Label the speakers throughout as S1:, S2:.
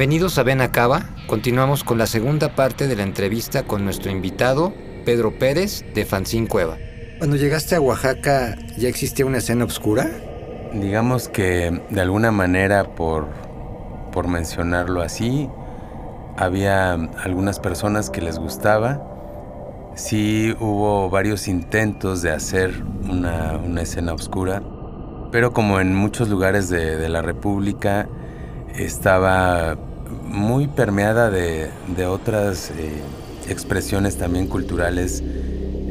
S1: Bienvenidos a Ven Acaba. Continuamos con la segunda parte de la entrevista con nuestro invitado, Pedro Pérez, de Fanzín Cueva.
S2: Cuando llegaste a Oaxaca, ¿ya existía una escena oscura?
S3: Digamos que de alguna manera, por, por mencionarlo así, había algunas personas que les gustaba. Sí hubo varios intentos de hacer una, una escena oscura, pero como en muchos lugares de, de la República, estaba muy permeada de, de otras eh, expresiones también culturales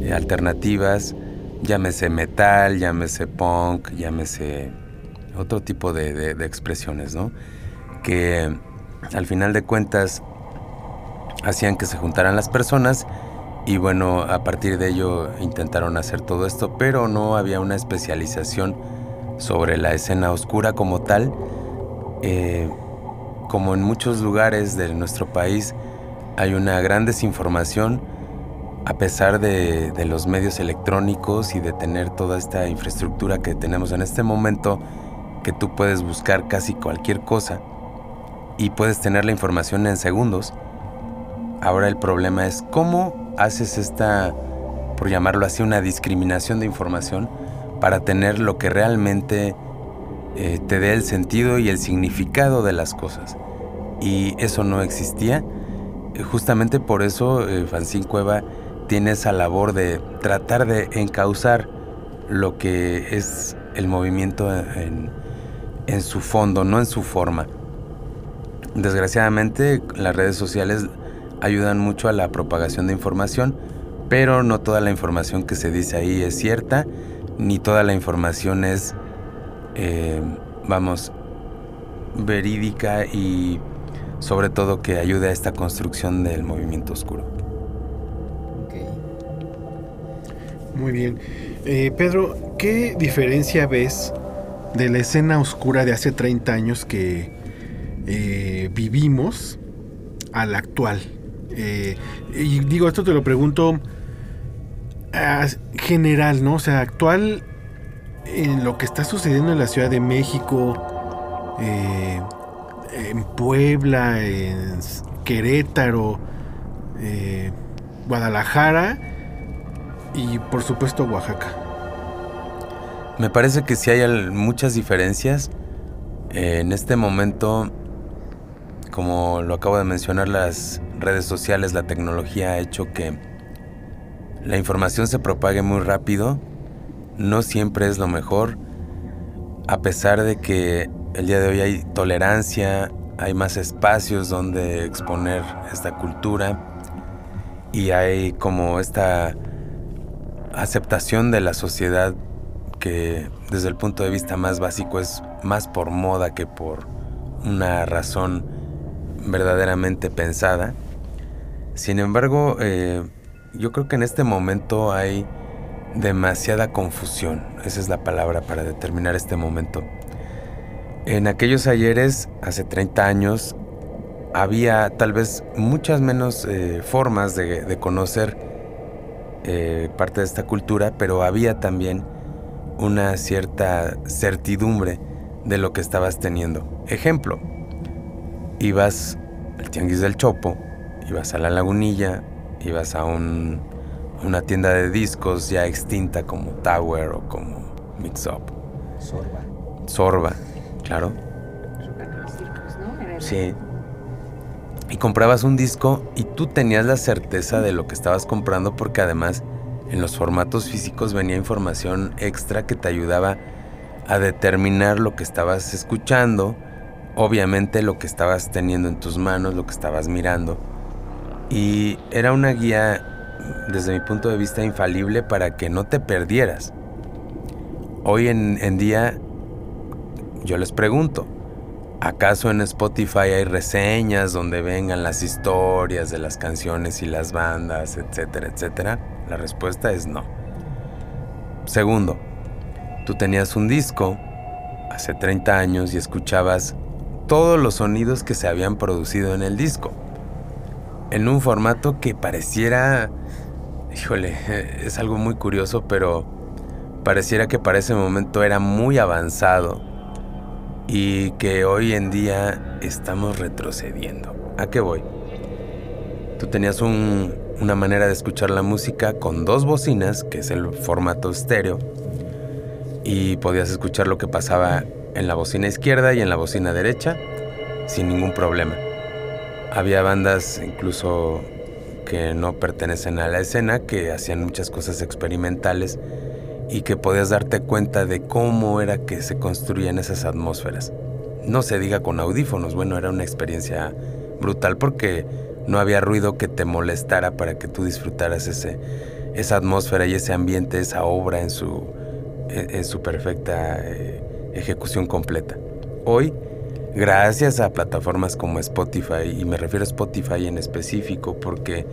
S3: eh, alternativas, llámese metal, llámese punk, llámese otro tipo de, de- expresiones, ¿no? Que al final de cuentas hacían que se juntaran las personas y bueno, a partir de ello intentaron hacer todo esto, pero no había una especialización sobre la escena oscura como tal. Eh, como en muchos lugares de nuestro país hay una gran desinformación a pesar de, los medios electrónicos y de tener toda esta infraestructura que tenemos en este momento, que tú puedes buscar casi cualquier cosa y puedes tener la información en segundos. Ahora el problema es cómo haces esta, por llamarlo así, una discriminación de información para tener lo que realmente eh, te dé el sentido y el significado de las cosas. Y eso no existía. Eh, Justamente por eso eh, Cueva tiene esa labor de tratar de encauzar lo que es el movimiento en, en su fondo, no en su forma. Desgraciadamente las redes sociales ayudan mucho a la propagación de información, pero no toda la información que se dice ahí es cierta, ni toda la información es, eh, vamos, verídica y sobre todo que ayude a esta construcción del movimiento oscuro.
S4: Muy bien. Eh, Pedro, ¿qué diferencia ves de la escena oscura de hace 30 años que eh, vivimos a la actual? Eh, y digo, esto te lo pregunto ah, general, ¿no? O sea, actual en lo que está sucediendo en la Ciudad de México, eh, en Puebla, en Querétaro, eh, Guadalajara y por supuesto Oaxaca.
S3: Me parece que sí hay muchas diferencias. Eh, en este momento, como lo acabo de mencionar, las redes sociales, la tecnología ha hecho que la información se propague muy rápido. No siempre es lo mejor. A pesar de que el día de hoy hay tolerancia, hay más espacios donde exponer esta cultura y hay como esta aceptación de la sociedad que desde el punto de vista más básico es más por moda que por una razón verdaderamente pensada. Sin embargo, eh, yo creo que en este momento hay demasiada confusión. Esa es la palabra para determinar este momento. En aquellos ayeres, hace 30 años, había tal vez muchas menos eh, formas de, conocer eh, parte de esta cultura, pero había también una cierta certidumbre de lo que estabas teniendo. Ejemplo, ibas al Tianguis del Chopo, ibas a la Lagunilla, ibas a un- una tienda de discos ya extinta como Tower o como Mix Up.
S2: Sorba.
S3: Sorba, claro. Sí. Y comprabas un disco y tú tenías la certeza de lo que estabas comprando porque además en los formatos físicos venía información extra que te ayudaba a determinar lo que estabas escuchando, obviamente lo que estabas teniendo en tus manos, lo que estabas mirando. Y era una guía, desde mi punto de vista, infalible para que no te perdieras. Hoy en, día, yo les pregunto, ¿Acaso en Spotify hay reseñas donde vengan las historias de las canciones y las bandas, etcétera, etcétera? La respuesta es no. Segundo, tú tenías un disco hace 30 años y escuchabas todos los sonidos que se habían producido en el disco. En un formato que pareciera, híjole, es algo muy curioso, pero pareciera que para ese momento era muy avanzado y que hoy en día estamos retrocediendo. ¿A qué voy? Tú tenías una manera de escuchar la música con dos bocinas, que es el formato estéreo, y podías escuchar lo que pasaba en la bocina izquierda y en la bocina derecha sin ningún problema. Había bandas incluso que no pertenecen a la escena que hacían muchas cosas experimentales y que podías darte cuenta de cómo era que se construían esas atmósferas. No se diga con audífonos, bueno, era una experiencia brutal porque no había ruido que te molestara para que tú disfrutaras ese, esa atmósfera y ese ambiente, esa obra en su, en, su perfecta eh, ejecución completa. Hoy, gracias a plataformas como Spotify, y me refiero a Spotify en específico porque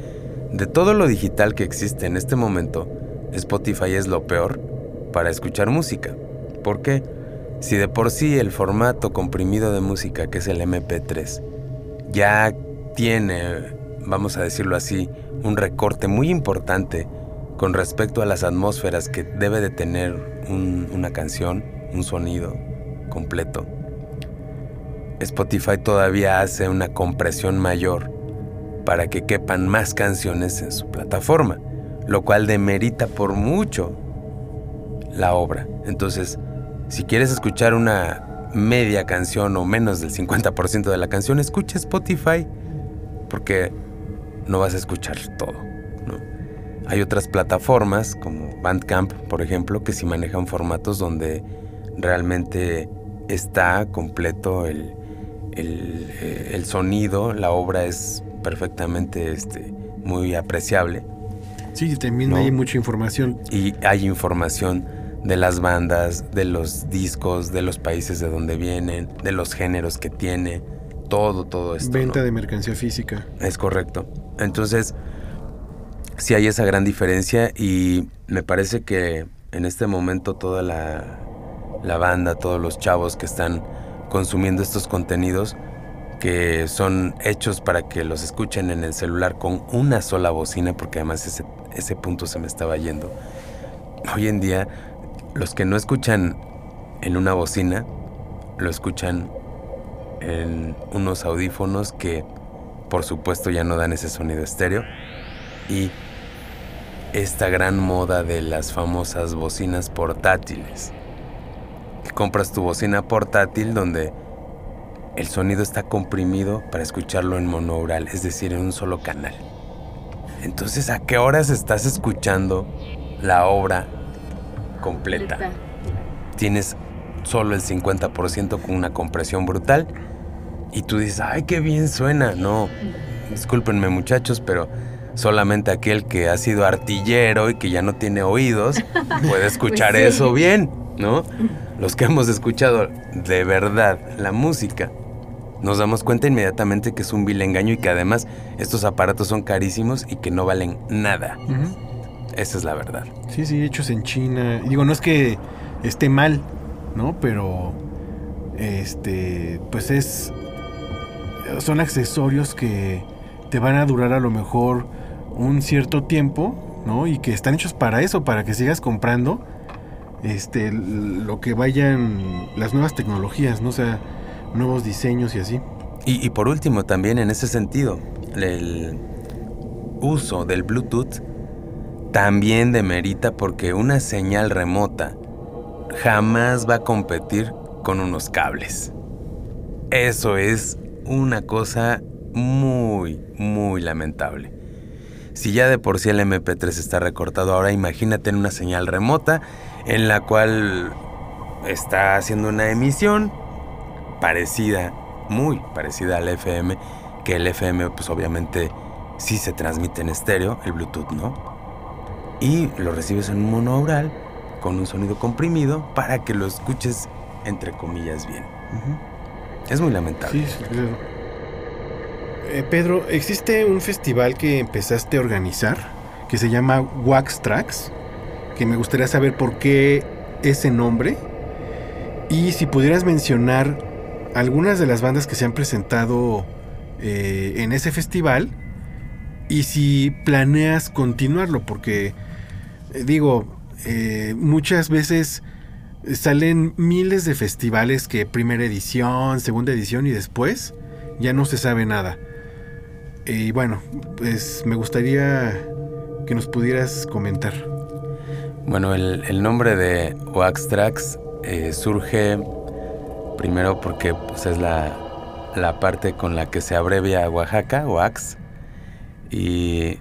S3: de todo lo digital que existe en este momento, Spotify es lo peor para escuchar música. ¿Por qué? Si de por sí el formato comprimido de música, que es el MP3, ya tiene, vamos a decirlo así, un recorte muy importante con respecto a las atmósferas que debe de tener una canción, un sonido completo. Spotify todavía hace una compresión mayor para que quepan más canciones en su plataforma lo cual demerita por mucho la obra. Entonces, si quieres escuchar una media canción o menos del 50% de la canción, escucha Spotify, porque no vas a escuchar todo. Hay otras plataformas como Bandcamp, por ejemplo, que sí manejan formatos donde realmente está completo el, el, eh, el sonido, la obra es perfectamente este, muy apreciable
S4: Sí, también hay mucha información.
S3: Y hay información de las bandas, de los discos, de los países de donde vienen, de los géneros que tiene, todo, todo esto.
S4: Venta de mercancía física.
S3: Es correcto. Entonces, sí hay esa gran diferencia y me parece que en este momento toda la, la banda, todos los chavos que están consumiendo estos contenidos, que son hechos para que los escuchen en el celular con una sola bocina, porque además ese ese punto se me estaba yendo. Hoy en día, los que no escuchan en una bocina, lo escuchan en unos audífonos que por supuesto ya no dan ese sonido estéreo. Y esta gran moda de las famosas bocinas portátiles. Compras tu bocina portátil donde el sonido está comprimido para escucharlo en monoural, es decir, en un solo canal. Entonces, ¿a qué horas estás escuchando la obra completa? Tienes solo el 50% con una compresión brutal y tú dices, ay, qué bien suena. No, discúlpenme muchachos, pero solamente aquel que ha sido artillero y que ya no tiene oídos puede escuchar pues eso bien, ¿no? Los que hemos escuchado de verdad la música nos damos cuenta inmediatamente que es un vil engaño y que además estos aparatos son carísimos y que no valen nada. Esa es la verdad.
S4: Sí, sí, hechos en China. Digo, no es que esté mal, ¿no? Pero este, pues es son accesorios que te van a durar a lo mejor un cierto tiempo, ¿no? Y que están hechos para eso, para que sigas comprando este lo que vayan las nuevas tecnologías, ¿no? Sea, nuevos diseños y así.
S3: Y, por último, también en ese sentido, el uso del Bluetooth también demerita porque una señal remota jamás va a competir con unos cables. Eso es una cosa muy, muy lamentable. Si ya de por sí el MP3 está recortado, ahora imagínate en una señal remota en la cual está haciendo una emisión parecida, muy parecida al FM, que el FM pues obviamente sí se transmite en estéreo, el Bluetooth no. Y lo recibes en un monaural con un sonido comprimido para que lo escuches entre comillas bien. Es muy lamentable.
S4: Sí, sí, claro. Eh, Pedro, existe un festival que empezaste a organizar que se llama Wax Tracks, que me gustaría saber por qué ese nombre y si pudieras mencionar algunas de las bandas que se han presentado eh, en ese festival y si planeas continuarlo, porque eh, digo, eh, muchas veces salen miles de festivales que primera edición, segunda edición y después ya no se sabe nada. Y bueno, pues me gustaría que nos pudieras comentar.
S3: Bueno, el, nombre de Wax Tracks eh, surge primero porque pues, es la, la, parte con la que se abrevia Oaxaca, Wax. Y,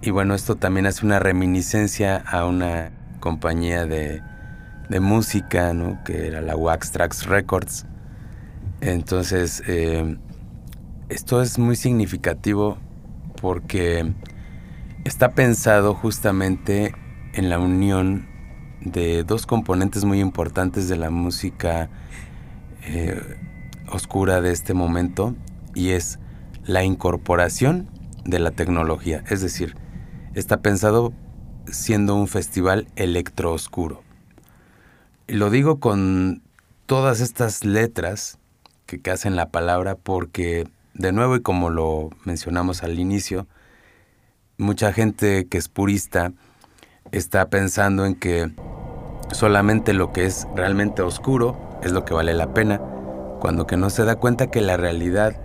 S3: y bueno, esto también hace una reminiscencia a una compañía de, de música, ¿no? que era la Wax Tracks Records. Entonces, eh, esto es muy significativo porque está pensado justamente en la unión de dos componentes muy importantes de la música eh, oscura de este momento y es la incorporación de la tecnología. Es decir, está pensado siendo un festival electrooscuro. Lo digo con todas estas letras que, que hacen la palabra porque, de nuevo, y como lo mencionamos al inicio, mucha gente que es purista está pensando en que solamente lo que es realmente oscuro es lo que vale la pena, cuando que no se da cuenta que la realidad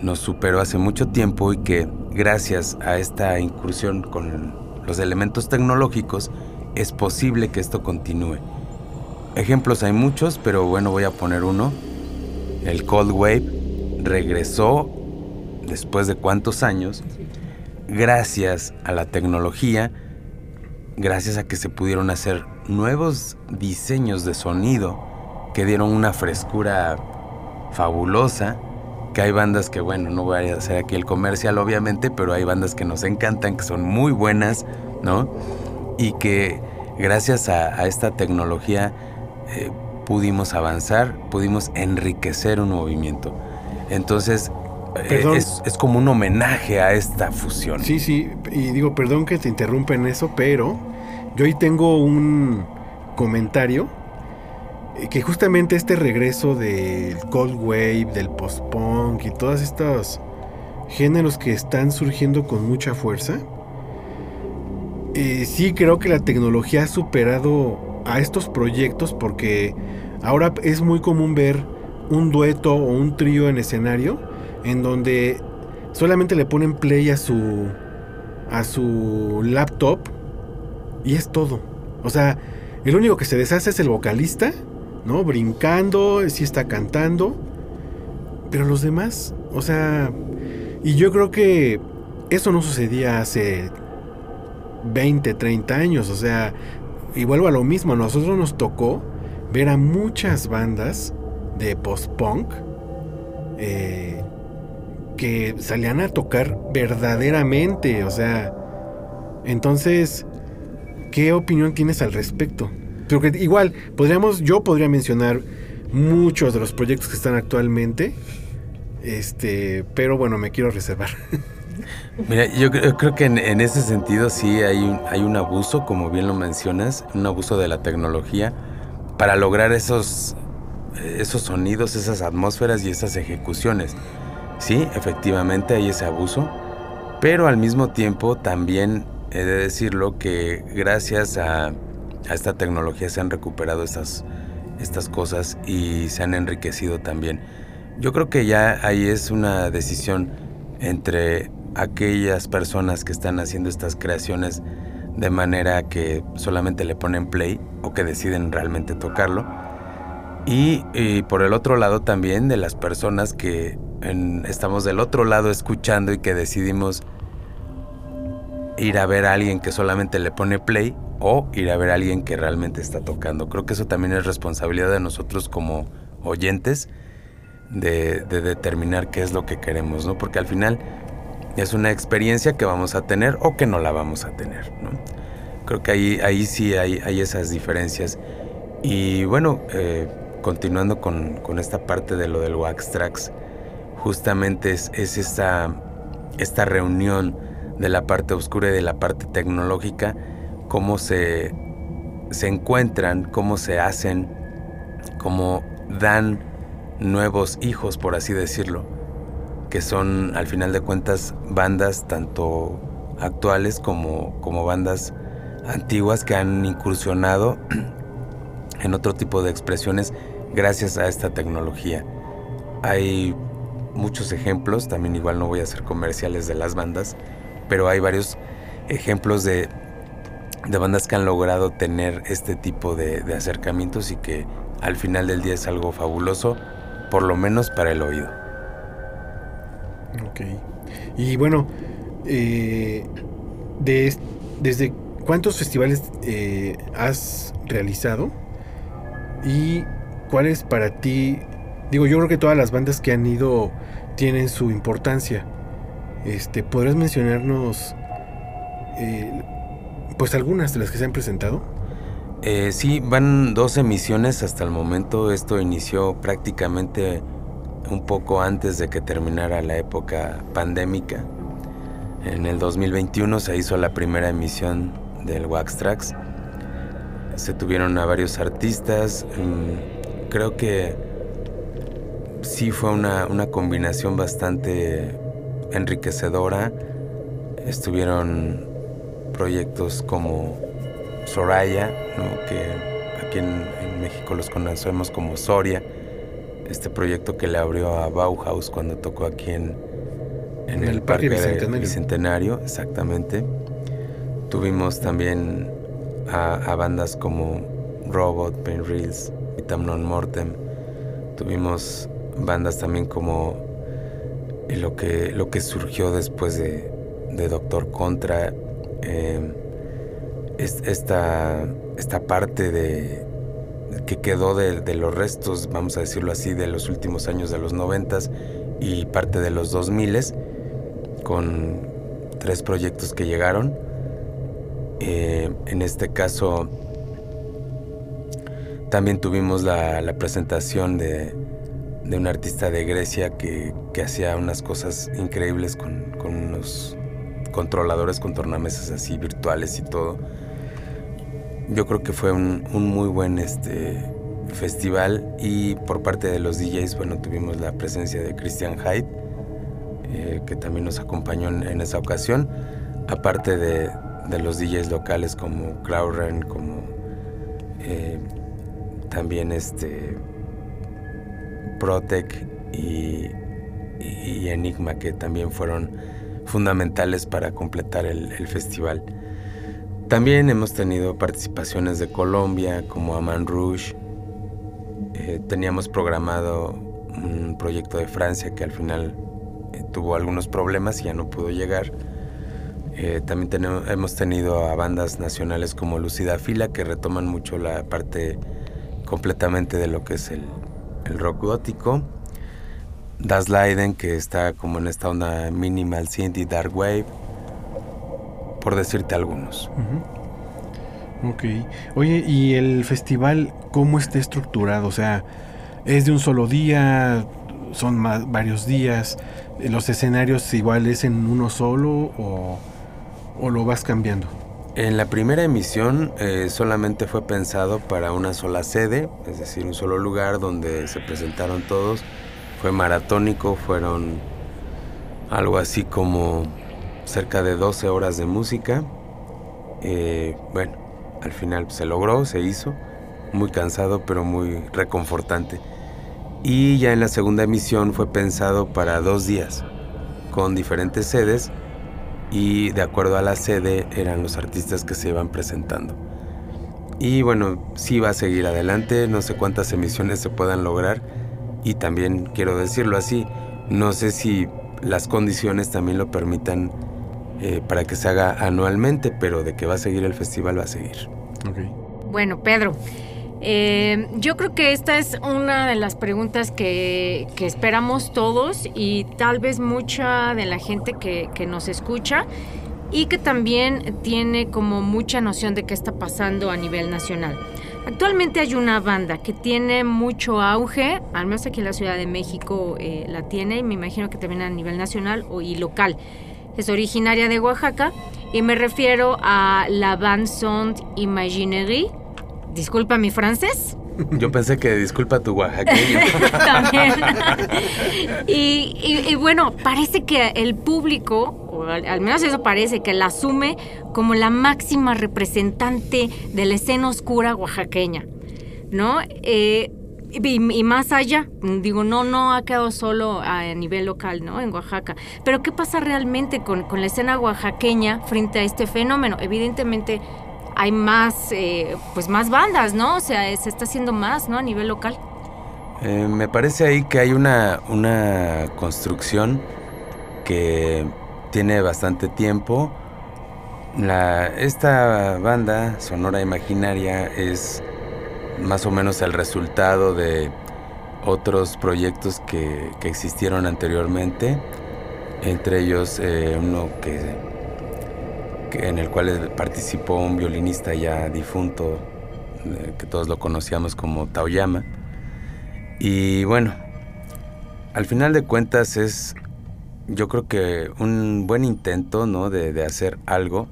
S3: nos superó hace mucho tiempo y que gracias a esta incursión con los elementos tecnológicos es posible que esto continúe. Ejemplos hay muchos, pero bueno, voy a poner uno. El Cold Wave regresó después de cuántos años gracias a la tecnología gracias a que se pudieron hacer nuevos diseños de sonido que dieron una frescura fabulosa, que hay bandas que, bueno, no voy a hacer aquí el comercial obviamente, pero hay bandas que nos encantan, que son muy buenas, ¿no? Y que gracias a, esta tecnología eh, pudimos avanzar, pudimos enriquecer un movimiento. Entonces, eh, es, es, como un homenaje a esta fusión.
S4: Sí, sí, y digo, perdón que te interrumpa en eso, pero yo ahí tengo un comentario eh, que justamente este regreso del Cold Wave, del post-punk y todos estos géneros que están surgiendo con mucha fuerza, eh, sí creo que la tecnología ha superado a estos proyectos porque ahora es muy común ver un dueto o un trío en escenario en donde solamente le ponen play a su a su laptop y es todo. O sea, el único que se deshace es el vocalista, ¿no? Brincando, sí está cantando. Pero los demás, o sea, y yo creo que eso no sucedía hace 20, 30 años, o sea, y vuelvo a lo mismo, a nosotros nos tocó ver a muchas bandas de post-punk eh, que salían a tocar verdaderamente, o sea, entonces, ¿qué opinión tienes al respecto? Porque igual, podríamos, yo podría mencionar muchos de los proyectos que están actualmente, este, pero bueno, me quiero reservar.
S3: Mira, yo creo, que en, ese sentido sí hay un, hay un abuso, como bien lo mencionas, un abuso de la tecnología para lograr esos, esos sonidos, esas atmósferas y esas ejecuciones. Sí, efectivamente hay ese abuso, pero al mismo tiempo también he de decirlo que gracias a, esta tecnología se han recuperado estas, estas cosas y se han enriquecido también. Yo creo que ya ahí es una decisión entre aquellas personas que están haciendo estas creaciones de manera que solamente le ponen play o que deciden realmente tocarlo. Y, por el otro lado también de las personas que estamos del otro lado escuchando y que decidimos ir a ver a alguien que solamente le pone play o ir a ver a alguien que realmente está tocando. Creo que eso también es responsabilidad de nosotros como oyentes de, determinar qué es lo que queremos, ¿no? Porque al final es una experiencia que vamos a tener o que no la vamos a tener, ¿no? Creo que ahí, ahí sí hay, hay esas diferencias. Y bueno, eh, continuando con, con, esta parte de lo del Wax Tracks, justamente es, es esta, esta reunión de la parte oscura y de la parte tecnológica, cómo se, se encuentran, cómo se hacen, cómo dan nuevos hijos, por así decirlo, que son al final de cuentas bandas tanto actuales como, como bandas antiguas que han incursionado en otro tipo de expresiones gracias a esta tecnología. Hay muchos ejemplos, también igual no voy a hacer comerciales de las bandas, pero hay varios ejemplos de, de bandas que han logrado tener este tipo de, acercamientos y que al final del día es algo fabuloso, por lo menos para el oído.
S4: Ok. Y bueno, eh, de, ¿desde cuántos festivales eh, has realizado? ¿Y cuáles para ti? Digo, yo creo que todas las bandas que han ido tienen su importancia. Este, ¿Podrías mencionarnos eh, pues algunas de las que se han presentado?
S3: Eh, sí, van dos emisiones hasta el momento. Esto inició prácticamente un poco antes de que terminara la época pandémica. En el 2021 se hizo la primera emisión del Wax Tracks. Se tuvieron a varios artistas. Mm, creo que sí fue una, una combinación bastante enriquecedora. Estuvieron proyectos como Soraya, que aquí en, México los conocemos como Soria, este proyecto que le abrió a Bauhaus cuando tocó aquí en, en, el, Parque, Bicentenario. Bicentenario. exactamente. Tuvimos también a, bandas como Robot, Pain Reels, Vitamnon Mortem. Tuvimos bandas también como lo que, lo que surgió después de, Doctor Contra. Eh, esta, esta parte de, que quedó de, los restos, vamos a decirlo así, de los últimos años de los noventas y parte de los 2000 con tres proyectos que llegaron. Eh, en este caso también tuvimos la, presentación de, un artista de Grecia que, hacía unas cosas increíbles con, con unos controladores con tornamesas así virtuales y todo. Yo creo que fue un, muy buen este, festival y por parte de los DJs, bueno, tuvimos la presencia de Christian Hyde, eh, que también nos acompañó en, esa ocasión, aparte de, los DJs locales como Clauren, como eh, también este Protec y, Enigma, que también fueron fundamentales para completar el festival. También hemos tenido participaciones de Colombia, como Aman Rouge. Eh, teníamos programado un proyecto de Francia que al final eh, tuvo algunos problemas y ya no pudo llegar. Eh, también hemos tenido a bandas nacionales como Lucida Fila que retoman mucho la parte completamente de lo que es el, rock gótico. Das Leiden que está como en esta onda minimal synth dark wave por decirte algunos.
S4: Ok. Oye, ¿y el festival cómo está estructurado? O sea, ¿es de un solo día? ¿Son más, varios días? ¿Los escenarios igual es en uno solo o, lo vas cambiando?
S3: En la primera emisión eh, solamente fue pensado para una sola sede, es decir, un solo lugar donde se presentaron todos. Fue maratónico, fueron algo así como cerca de 12 horas de música. Eh, bueno, al final se logró, se hizo, muy cansado pero muy reconfortante. Y ya en la segunda emisión fue pensado para dos días, con diferentes sedes y de acuerdo a la sede eran los artistas que se iban presentando. Y bueno, sí va a seguir adelante, no sé cuántas emisiones se puedan lograr y también quiero decirlo así, no sé si las condiciones también lo permitan eh, para que se haga anualmente, pero de que va a seguir el festival va a seguir.
S5: Bueno, Pedro, eh, yo creo que esta es una de las preguntas que, esperamos todos y tal vez mucha de la gente que, que, nos escucha y que también tiene como mucha noción de qué está pasando a nivel nacional. Actualmente hay una banda que tiene mucho auge, al menos aquí en la Ciudad de México eh, la tiene y me imagino que también a nivel nacional y local. Es originaria de Oaxaca y me refiero a la band Sont Imaginerie. Disculpa mi francés.
S3: Yo pensé que disculpa tu oaxaqueño.
S5: También. y, y- y bueno, parece que el público, o al, al menos eso parece, que la asume como la máxima representante de la escena oscura oaxaqueña, ¿no? Eh, y, y más allá, digo, no, no ha quedado solo a nivel local, ¿no? En Oaxaca. Pero ¿qué pasa realmente con, con la escena oaxaqueña frente a este fenómeno? Evidentemente hay más, eh, pues más bandas, ¿no? O sea, se está haciendo más, ¿no? A nivel local.
S3: Eh, me parece ahí que hay una, una construcción que tiene bastante tiempo. La, esta banda, Sonora Imaginaria, es más o menos el resultado de otros proyectos que, que existieron anteriormente, entre ellos eh, uno que, en el cual participó un violinista ya difunto, eh, que todos lo conocíamos como Taoyama. Y bueno, al final de cuentas es, yo creo que un buen intento, ¿no? De, de hacer algo,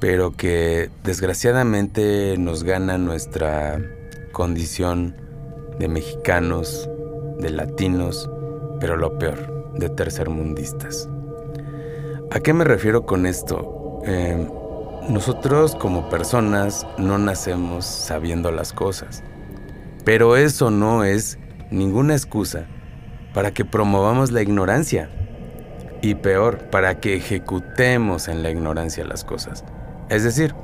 S3: pero que desgraciadamente nos gana nuestra condición de mexicanos, de latinos, pero lo peor, de tercermundistas. ¿A qué me refiero con esto? Eh, nosotros como personas no nacemos sabiendo las cosas. Pero eso no es ninguna excusa para que promovamos la ignorancia. Y peor, para que ejecutemos en la ignorancia las cosas. Es decir,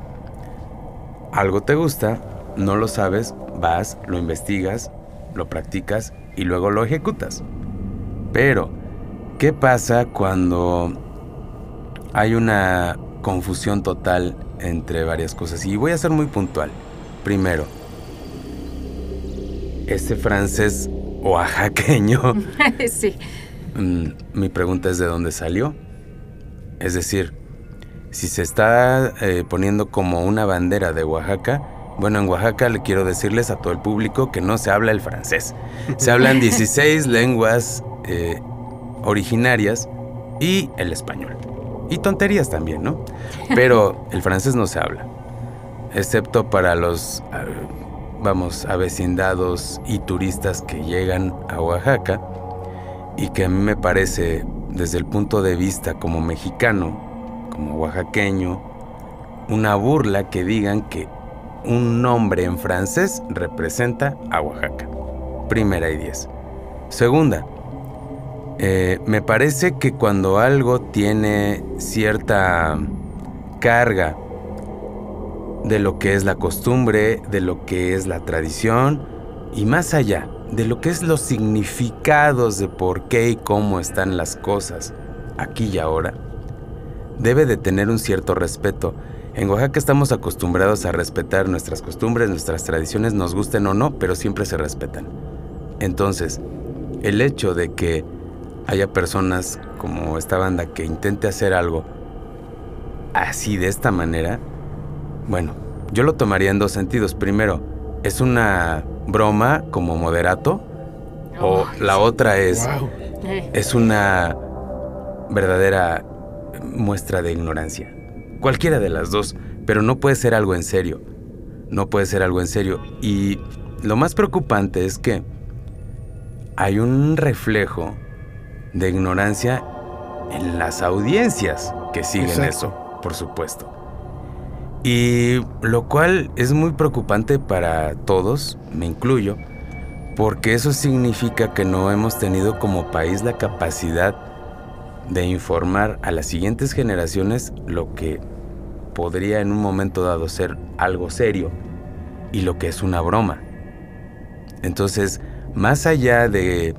S3: algo te gusta, no lo sabes, vas, lo investigas, lo practicas y luego lo ejecutas. Pero, ¿qué pasa cuando hay una confusión total entre varias cosas? Y voy a ser muy puntual. Primero, este francés oaxaqueño,
S5: sí.
S3: mm, mi pregunta es de dónde salió. Es decir, si se está eh, poniendo como una bandera de Oaxaca, bueno, en Oaxaca le quiero decirles a todo el público que no se habla el francés. Se hablan 16 lenguas eh, originarias y el español. Y tonterías también, ¿no? Pero el francés no se habla. Excepto para los, ah, vamos, avecindados y turistas que llegan a Oaxaca y que a mí me parece, desde el punto de vista como mexicano, como oaxaqueño, una burla que digan que un nombre en francés representa a Oaxaca. Primera y diez. Segunda, eh, me parece que cuando algo tiene cierta carga de lo que es la costumbre, de lo que es la tradición y más allá, de lo que es los significados de por qué y cómo están las cosas aquí y ahora, debe de tener un cierto respeto. En Oaxaca estamos acostumbrados a respetar nuestras costumbres, nuestras tradiciones, nos gusten o no, pero siempre se respetan. Entonces, el hecho de que haya personas como esta banda que intente hacer algo así de esta manera, bueno, yo lo tomaría en dos sentidos. Primero, es una broma como moderato, o la otra es,
S4: Wow.
S3: Es una verdadera muestra de ignorancia. Cualquiera de las dos, pero no puede ser algo en serio. No puede ser algo en serio. Y lo más preocupante es que hay un reflejo de ignorancia en las audiencias que siguen
S4: Exacto.
S3: eso, por supuesto. Y lo cual es muy preocupante para todos, me incluyo, porque eso significa que no hemos tenido como país la capacidad de informar a las siguientes generaciones lo que podría en un momento dado ser algo serio y lo que es una broma. Entonces, más allá de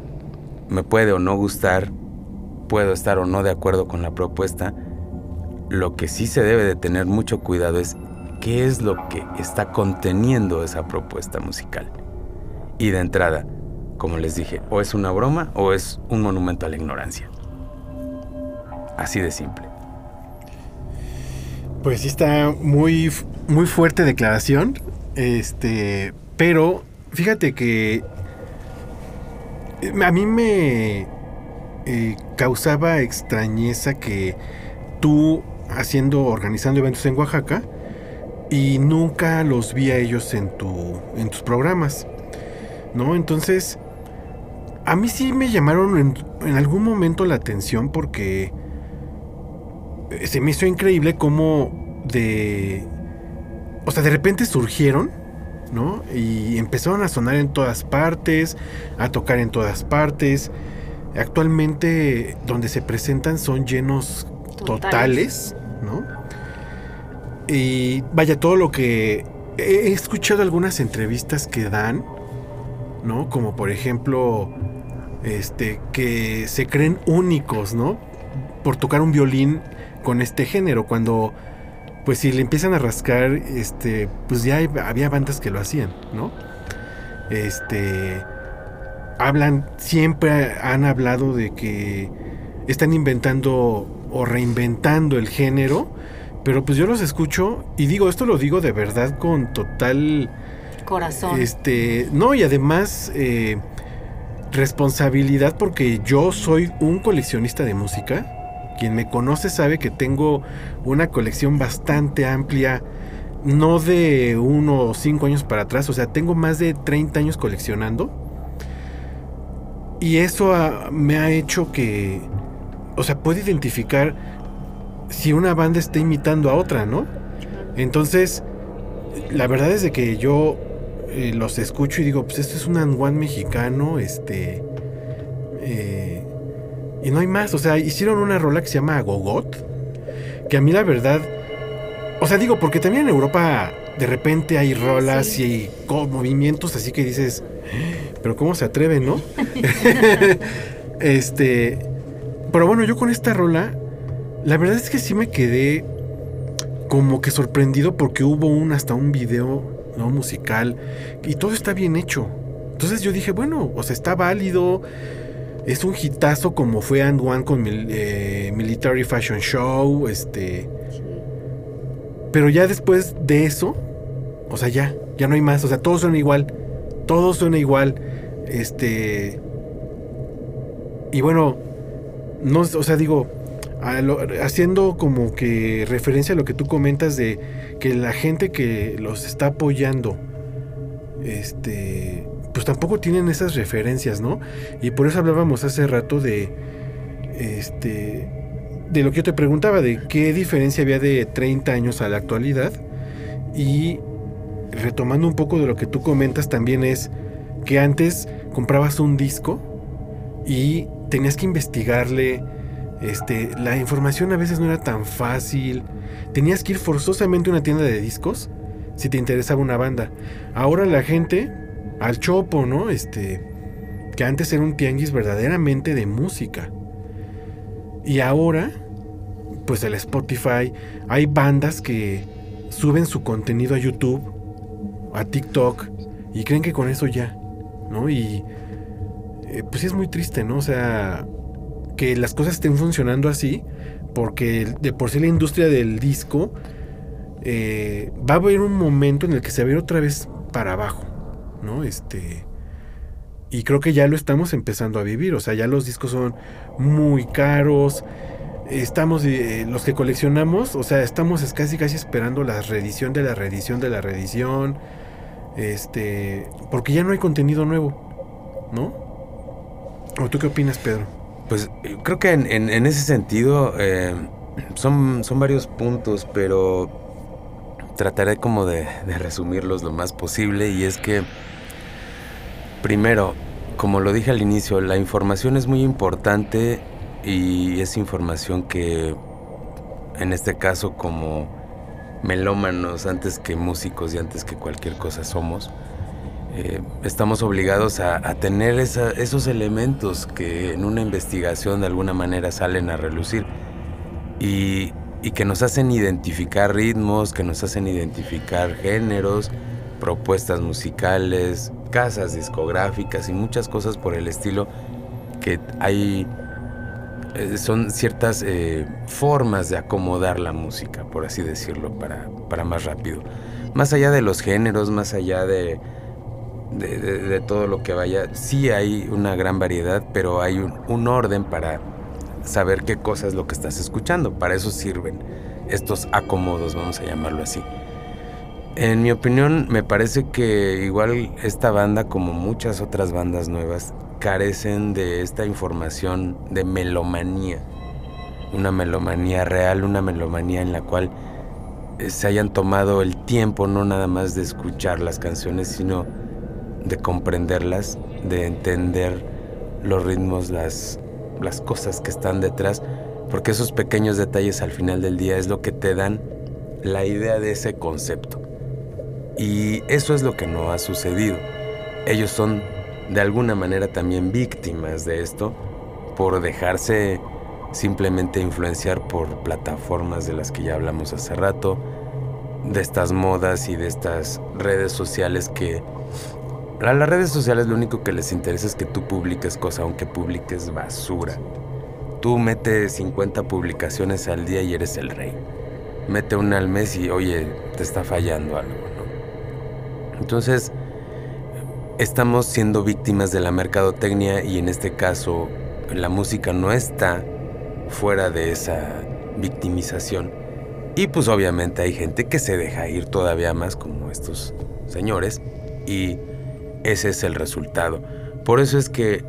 S3: me puede o no gustar, puedo estar o no de acuerdo con la propuesta, lo que sí se debe de tener mucho cuidado es qué es lo que está conteniendo esa propuesta musical. Y de entrada, como les dije, o es una broma o es un monumento a la ignorancia. Así de simple.
S4: Pues sí está muy, muy fuerte declaración. Este, pero fíjate que a mí me eh, causaba extrañeza que tú haciendo, organizando eventos en Oaxaca y nunca los vi a ellos en, tu, en tus programas, ¿no? Entonces, a mí sí me llamaron en, en algún momento la atención porque se me hizo increíble cómo de... O sea, de repente surgieron, ¿no? Y empezaron a sonar en todas partes, a tocar en todas partes. Actualmente donde se presentan son llenos totales, ¿no? Y vaya, todo lo que... He escuchado algunas entrevistas que dan, ¿no? Como por ejemplo, este, que se creen únicos, ¿no? Por tocar un violín con este género, cuando pues si le empiezan a rascar, este, pues ya había bandas que lo hacían, ¿no? Este, hablan, siempre han hablado de que están inventando o reinventando el género, pero pues yo los escucho y digo, esto lo digo de verdad con total
S5: corazón.
S4: Este, no, y además eh, responsabilidad porque yo soy un coleccionista de música quien me conoce sabe que tengo una colección bastante amplia, no de uno o cinco años para atrás, o sea, tengo más de 30 años coleccionando. Y eso me ha hecho que, o sea, puedo identificar si una banda está imitando a otra, ¿no? Entonces, la verdad es de que yo eh, los escucho y digo, pues esto es un anguan mexicano, este... Eh, y no hay más, o sea, hicieron una rola que se llama Gogot, que a mí la verdad, o sea, digo, porque también en Europa de repente hay rolas y hay movimientos así que dices, pero ¿cómo se atreven, no? este, pero bueno, yo con esta rola, la verdad es que sí me quedé como que sorprendido porque hubo un hasta un video no musical y todo está bien hecho. Entonces yo dije, bueno, o sea, está válido, es un hitazo como fue And One con eh, Military Fashion Show, este. Pero ya después de eso, o sea, ya, ya no hay más, o sea, todo suena igual, todo suena igual, este. Y bueno, no, o sea, digo, haciendo como que referencia a lo que tú comentas de que la gente que los está apoyando, este, pues tampoco tienen esas referencias, ¿no? Y por eso hablábamos hace rato de, este, de lo que yo te preguntaba, de qué diferencia había de 30 años a la actualidad. Y retomando un poco de lo que tú comentas también es que antes comprabas un disco y tenías que investigarle, este, la información a veces no era tan fácil, tenías que ir forzosamente a una tienda de discos si te interesaba una banda. Ahora la gente al Chopo, ¿no? Este, que antes era un tianguis verdaderamente de música. Y ahora, pues el Spotify, hay bandas que suben su contenido a YouTube, a TikTok, y creen que con eso ya, ¿no? Y eh, pues es muy triste, ¿no? O sea, que las cosas estén funcionando así, porque de por sí la industria del disco eh, va a haber un momento en el que se va a ir otra vez para abajo. ¿No? Este. Y creo que ya lo estamos empezando a vivir. O sea, ya los discos son muy caros. Estamos, eh, los que coleccionamos, o sea, estamos casi casi esperando la reedición de la reedición de la reedición. Este. Porque ya no hay contenido nuevo. ¿No? ¿O tú qué opinas, Pedro?
S3: Pues creo que en, ese sentido eh, son, son varios puntos, pero trataré como de, resumirlos lo más posible. Y es que Primero, como lo dije al inicio, la información es muy importante y es información que, en este caso, como melómanos, antes que músicos y antes que cualquier cosa somos, eh, estamos obligados a, tener esos elementos que en una investigación de alguna manera salen a relucir y que nos hacen identificar ritmos, que nos hacen identificar géneros, propuestas musicales, casas discográficas y muchas cosas por el estilo que hay eh, son ciertas eh, formas de acomodar la música, por así decirlo, para, para más rápido. más allá de los géneros, más allá de, de, todo lo que vaya, sí hay una gran variedad, pero hay un orden para saber qué cosa es lo que estás escuchando. Para eso sirven estos acomodos, vamos a llamarlo así. En mi opinión, me parece que igual esta banda, como muchas otras bandas nuevas, carecen de esta información de melomanía. Una melomanía real, una melomanía en la cual eh, se hayan tomado el tiempo no nada más de escuchar las canciones, sino de comprenderlas, de entender los ritmos, las, las cosas que están detrás, porque esos pequeños detalles al final del día es lo que te dan la idea de ese concepto. Y eso es lo que no ha sucedido. Ellos son de alguna manera también víctimas de esto por dejarse simplemente influenciar por plataformas de las que ya hablamos hace rato, de estas modas y de estas redes sociales que a las redes sociales lo único que les interesa es que tú publiques cosas, aunque publiques basura. Tú metes 50 publicaciones al día y eres el rey. Mete una al mes y, oye, te está fallando algo, ¿no? Entonces, estamos siendo víctimas de la mercadotecnia y en este caso la música no está fuera de esa victimización. Y pues obviamente hay gente que se deja ir todavía más como estos señores y ese es el resultado. Por eso es que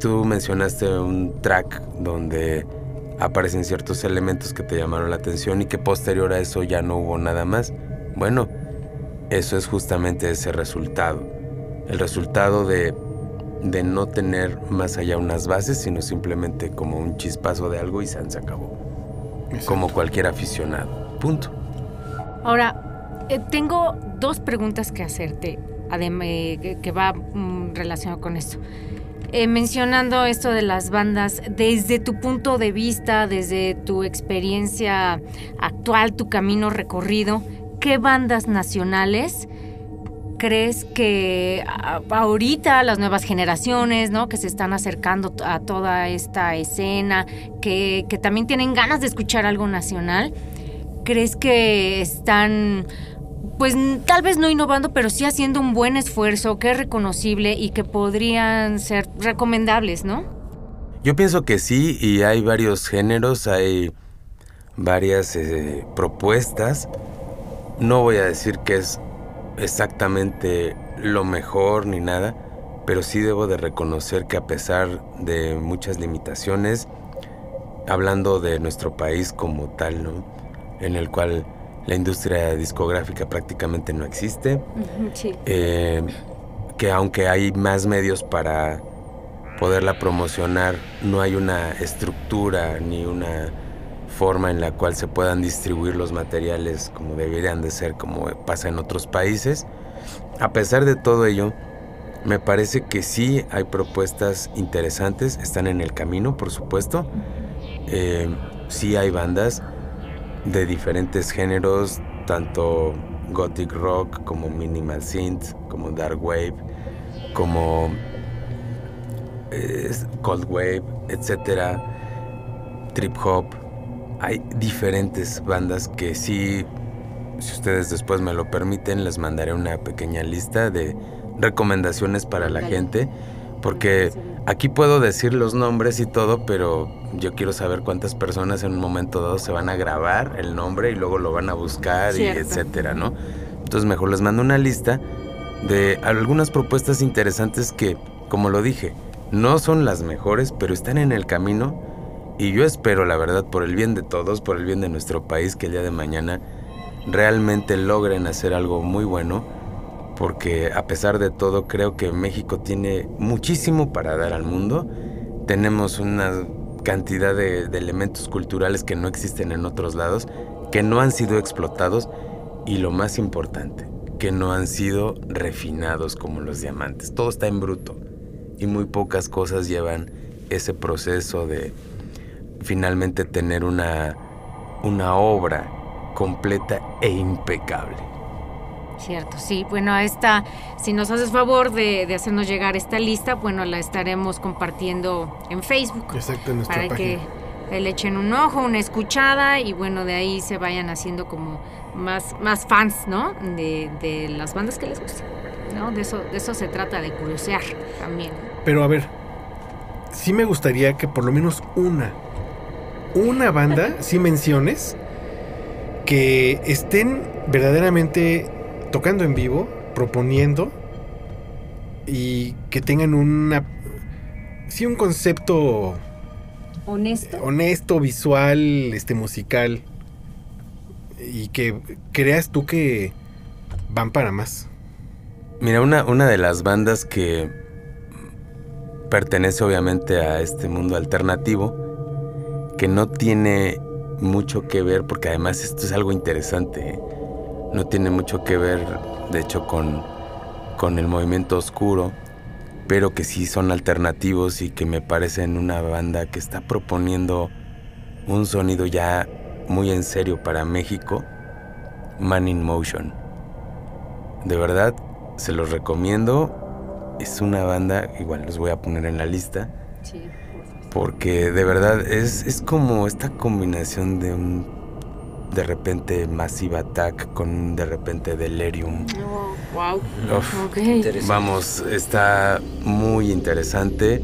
S3: tú mencionaste un track donde aparecen ciertos elementos que te llamaron la atención y que posterior a eso ya no hubo nada más. Bueno, eso es justamente ese resultado. El resultado de, de no tener más allá unas bases, sino simplemente como un chispazo de algo y se se acabó. Como cualquier aficionado. Punto.
S5: Ahora, eh, tengo dos preguntas que hacerte, que, que va mm, relacionado con esto. Eh, mencionando esto de las bandas, desde tu punto de vista, desde tu experiencia actual, tu camino recorrido, ¿qué bandas nacionales crees que ahorita las nuevas generaciones, ¿no? Que se están acercando a toda esta escena, que, que también tienen ganas de escuchar algo nacional, ¿crees que están, pues tal vez no innovando, pero sí haciendo un buen esfuerzo, que es reconocible y que podrían ser recomendables, ¿no?
S3: Yo pienso que sí, y hay varios géneros, hay varias eh, propuestas. No voy a decir que es exactamente lo mejor ni nada, pero sí debo de reconocer que a pesar de muchas limitaciones, hablando de nuestro país como tal, ¿no? En el cual la industria discográfica prácticamente no existe,
S5: Sí.
S3: eh, que aunque hay más medios para poderla promocionar, no hay una estructura ni una forma en la cual se puedan distribuir los materiales como deberían de ser, como pasa en otros países. A pesar de todo ello, me parece que sí hay propuestas interesantes, están en el camino, por supuesto. Eh, sí hay bandas de diferentes géneros, tanto gothic rock como minimal synth, como dark wave, como eh, cold wave, etcétera, trip hop. Hay diferentes bandas que sí, si ustedes después me lo permiten, les mandaré una pequeña lista de recomendaciones para la gente, porque aquí puedo decir los nombres y todo, pero yo quiero saber cuántas personas en un momento dado se van a grabar el nombre y luego lo van a buscar y etcétera, ¿no? Entonces mejor les mando una lista de algunas propuestas interesantes que, como lo dije, no son las mejores, pero están en el camino y yo espero, la verdad, por el bien de todos, por el bien de nuestro país, que el día de mañana realmente logren hacer algo muy bueno, porque a pesar de todo creo que México tiene muchísimo para dar al mundo. Tenemos una cantidad de, elementos culturales que no existen en otros lados, que no han sido explotados y lo más importante, que no han sido refinados como los diamantes. Todo está en bruto y muy pocas cosas llevan ese proceso de finalmente tener una, una obra completa e impecable.
S5: Cierto, sí. Bueno, a esta, si nos haces favor de, de hacernos llegar esta lista, bueno, la estaremos compartiendo en Facebook.
S4: Exacto, en nuestra
S5: para
S4: página.
S5: que le echen un ojo, una escuchada y bueno, de ahí se vayan haciendo como más, más fans, ¿no? De, de las bandas que les gustan, ¿no? De eso, de eso se trata, de curiosear también.
S4: Pero a ver, sí me gustaría que por lo menos una, una banda, sí menciones, que estén verdaderamente tocando en vivo, proponiendo y que tengan una, sí, un concepto
S5: Honesto.
S4: honesto, visual, este musical y que creas tú que van para más.
S3: Mira, una, una de las bandas que pertenece obviamente a este mundo alternativo, que no tiene mucho que ver, porque además esto es algo interesante, ¿eh? No tiene mucho que ver, de hecho, con, con el movimiento oscuro, pero que sí son alternativos y que me parecen una banda que está proponiendo un sonido ya muy en serio para México, Man in Motion. De verdad, se los recomiendo. Es una banda, igual los voy a poner en la lista,
S5: Sí,
S3: porque de verdad es, es como esta combinación de un de repente Massive Attack con de repente Delirium.
S5: wow.
S3: Uf,
S5: Ok.
S1: Interesante.
S3: Vamos, está muy interesante.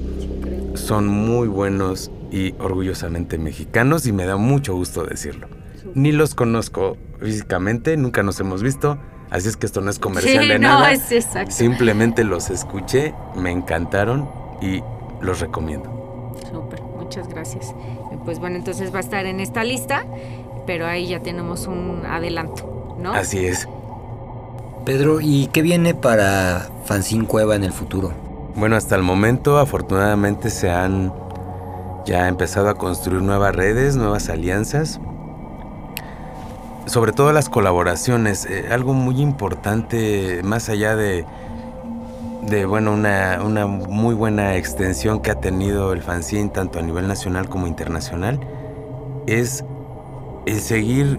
S3: Son muy buenos y orgullosamente mexicanos y me da mucho gusto decirlo. Ni los conozco físicamente, nunca nos hemos visto, así es que esto no es comercial
S5: Sí,
S3: de
S5: no,
S3: nada.
S5: es exacto.
S3: Simplemente los escuché, me encantaron y los recomiendo.
S5: Súper, muchas gracias. Pues bueno, entonces va a estar en esta lista, pero ahí ya tenemos un adelanto, ¿no?
S3: Así es.
S1: Pedro, ¿y qué viene para Fanzine Cueva en el futuro?
S3: Bueno, hasta el momento afortunadamente se han ya empezado a construir nuevas redes, nuevas alianzas. Sobre todo las colaboraciones, eh, algo muy importante más allá de, de bueno, una, una muy buena extensión que ha tenido el fanzine tanto a nivel nacional como internacional, es el seguir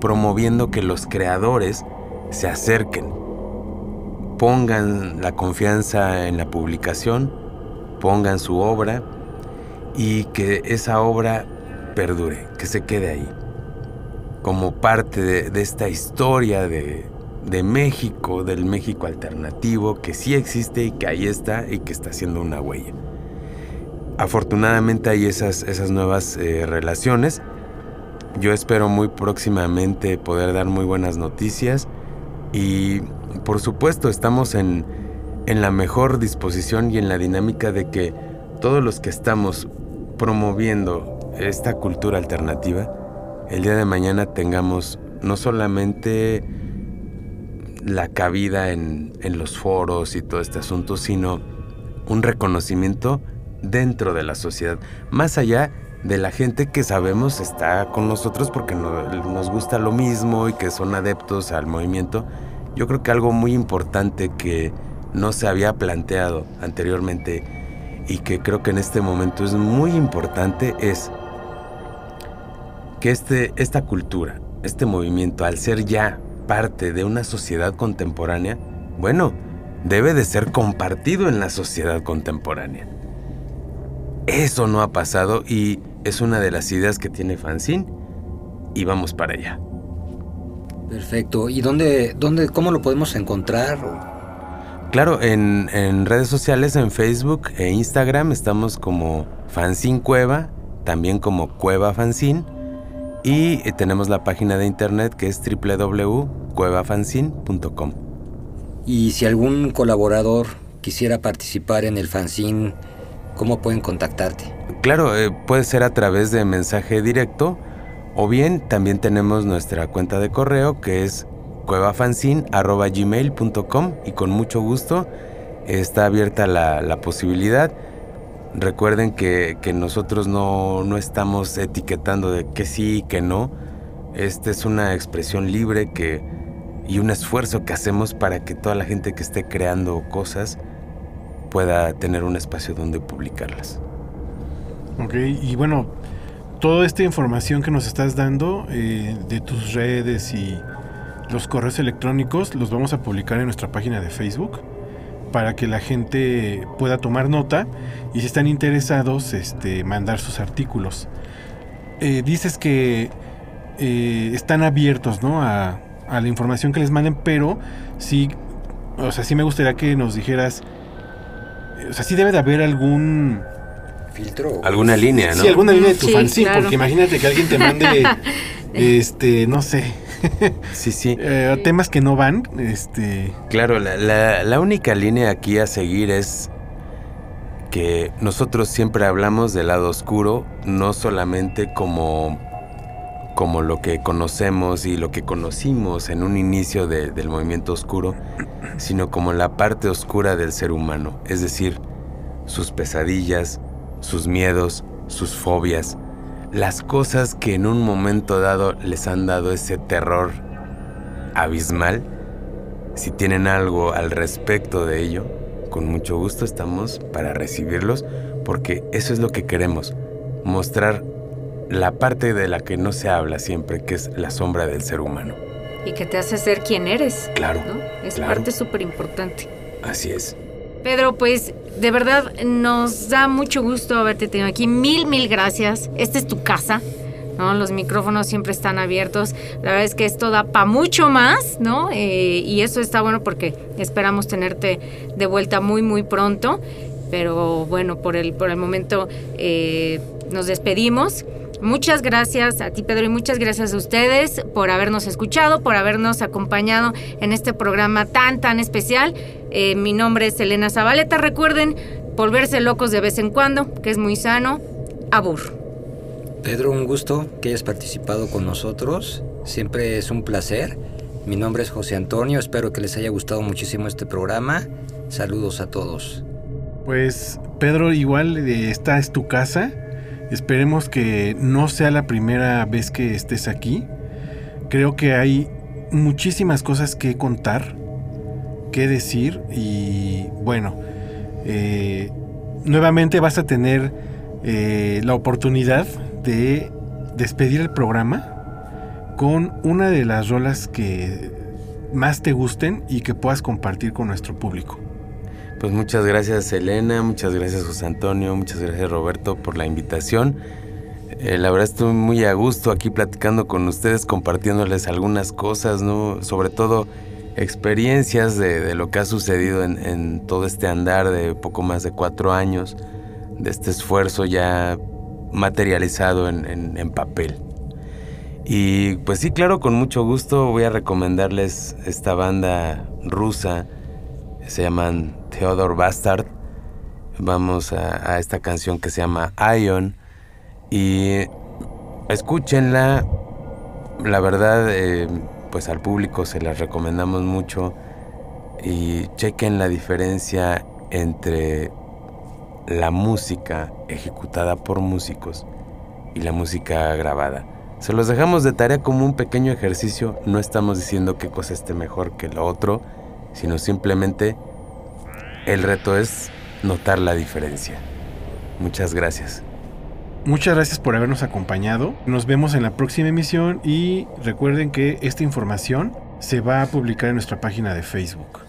S3: promoviendo que los creadores se acerquen, pongan la confianza en la publicación, pongan su obra y que esa obra perdure, que se quede ahí, como parte de, esta historia de, de México, del México alternativo, que sí existe y que ahí está y que está haciendo una huella. Afortunadamente hay esas, esas nuevas eh, relaciones. Yo espero muy próximamente poder dar muy buenas noticias y por supuesto estamos en, en la mejor disposición y en la dinámica de que todos los que estamos promoviendo esta cultura alternativa, el día de mañana tengamos no solamente la cabida en, en los foros y todo este asunto, sino un reconocimiento dentro de la sociedad, más allá de la gente que sabemos está con nosotros porque no- nos gusta lo mismo y que son adeptos al movimiento. Yo creo que algo muy importante que no se había planteado anteriormente y que creo que en este momento es muy importante es que este, esta cultura, este movimiento, al ser ya parte de una sociedad contemporánea, bueno, debe de ser compartido en la sociedad contemporánea. Eso no ha pasado y es una de las ideas que tiene Fanzine y vamos para allá.
S1: Perfecto. ¿Y dónde, dónde, cómo lo podemos encontrar?
S3: Claro, en, en redes sociales, en Facebook e Instagram estamos como Fanzine Cueva, también como Cueva Fanzine y tenemos la página de internet que es www.cuevafanzine.com.
S1: Y si algún colaborador quisiera participar en el fanzine, ¿cómo pueden contactarte?
S3: Claro, eh, puede ser a través de mensaje directo o bien también tenemos nuestra cuenta de correo que es cuevafanzine.gmail.com y con mucho gusto está abierta la, posibilidad. Recuerden que, que nosotros no, no estamos etiquetando de que sí y que no. Esta es una expresión libre que, y un esfuerzo que hacemos para que toda la gente que esté creando cosas pueda tener un espacio donde publicarlas.
S4: Ok, y bueno, toda esta información que nos estás dando eh, de tus redes y los correos electrónicos los vamos a publicar en nuestra página de Facebook para que la gente pueda tomar nota y si están interesados, este, mandar sus artículos. Eh, dices que eh, están abiertos, ¿no? A, a la información que les manden, pero sí, o sea, sí me gustaría que nos dijeras, o sea, sí debe de haber algún
S2: Filtro.
S3: Alguna línea, ¿no?
S4: Sí, alguna línea de tu
S5: Sí,
S4: fanzine,
S5: claro.
S4: porque imagínate que alguien te mande, este, no sé,
S3: Sí, sí.
S4: eh, temas que no van, este,
S3: Claro, la, la- la única línea aquí a seguir es que nosotros siempre hablamos del lado oscuro, no solamente como, como lo que conocemos y lo que conocimos en un inicio de- del movimiento oscuro, sino como la parte oscura del ser humano, es decir, sus pesadillas, sus miedos, sus fobias, las cosas que en un momento dado les han dado ese terror abismal. Si tienen algo al respecto de ello, con mucho gusto estamos para recibirlos, porque eso es lo que queremos, mostrar la parte de la que no se habla siempre, que es la sombra del ser humano.
S5: Y que te hace ser quien eres.
S3: Claro,
S5: ¿no? Es
S3: claro.
S5: parte súper importante.
S3: Así es.
S5: Pedro, pues de verdad nos da mucho gusto haberte tenido aquí. Mil, mil gracias. Esta es tu casa. ¿no? Los micrófonos siempre están abiertos. La verdad es que esto da para mucho más, ¿no? Eh, y eso está bueno porque esperamos tenerte de vuelta muy, muy pronto. Pero bueno, por el, por el momento eh, nos despedimos. Muchas gracias a ti, Pedro, y muchas gracias a ustedes por habernos escuchado, por habernos acompañado en este programa tan, tan especial. Eh, mi nombre es Elena Zabaleta. Recuerden volverse locos de vez en cuando, que es muy sano. Abur.
S2: Pedro, un gusto que hayas participado con nosotros. Siempre es un placer. Mi nombre es José Antonio. Espero que les haya gustado muchísimo este programa. Saludos a todos.
S4: Pues Pedro, igual eh, esta es tu casa. Esperemos que no sea la primera vez que estés aquí. Creo que hay muchísimas cosas que contar, que decir y bueno, eh, nuevamente vas a tener eh, la oportunidad de despedir el programa con una de las rolas que más te gusten y que puedas compartir con nuestro público.
S3: Pues muchas gracias Elena, muchas gracias José Antonio, muchas gracias Roberto por la invitación. Eh, la verdad estoy muy a gusto aquí platicando con ustedes, compartiéndoles algunas cosas, ¿no? Sobre todo experiencias de, lo que ha sucedido en, todo este andar de poco más de cuatro años, de este esfuerzo ya materializado en- en papel. Y pues sí, claro, con mucho gusto voy a recomendarles esta banda rusa se llaman Theodore Bastard. Vamos a, esta canción que se llama Ion y escúchenla. La verdad, eh, pues al público se las recomendamos mucho y chequen la diferencia entre la música ejecutada por músicos y la música grabada. Se los dejamos de tarea como un pequeño ejercicio, no estamos diciendo qué cosa esté mejor que lo otro, sino simplemente el reto es notar la diferencia. Muchas gracias.
S4: Muchas gracias por habernos acompañado. Nos vemos en la próxima emisión y recuerden que esta información se va a publicar en nuestra página de Facebook.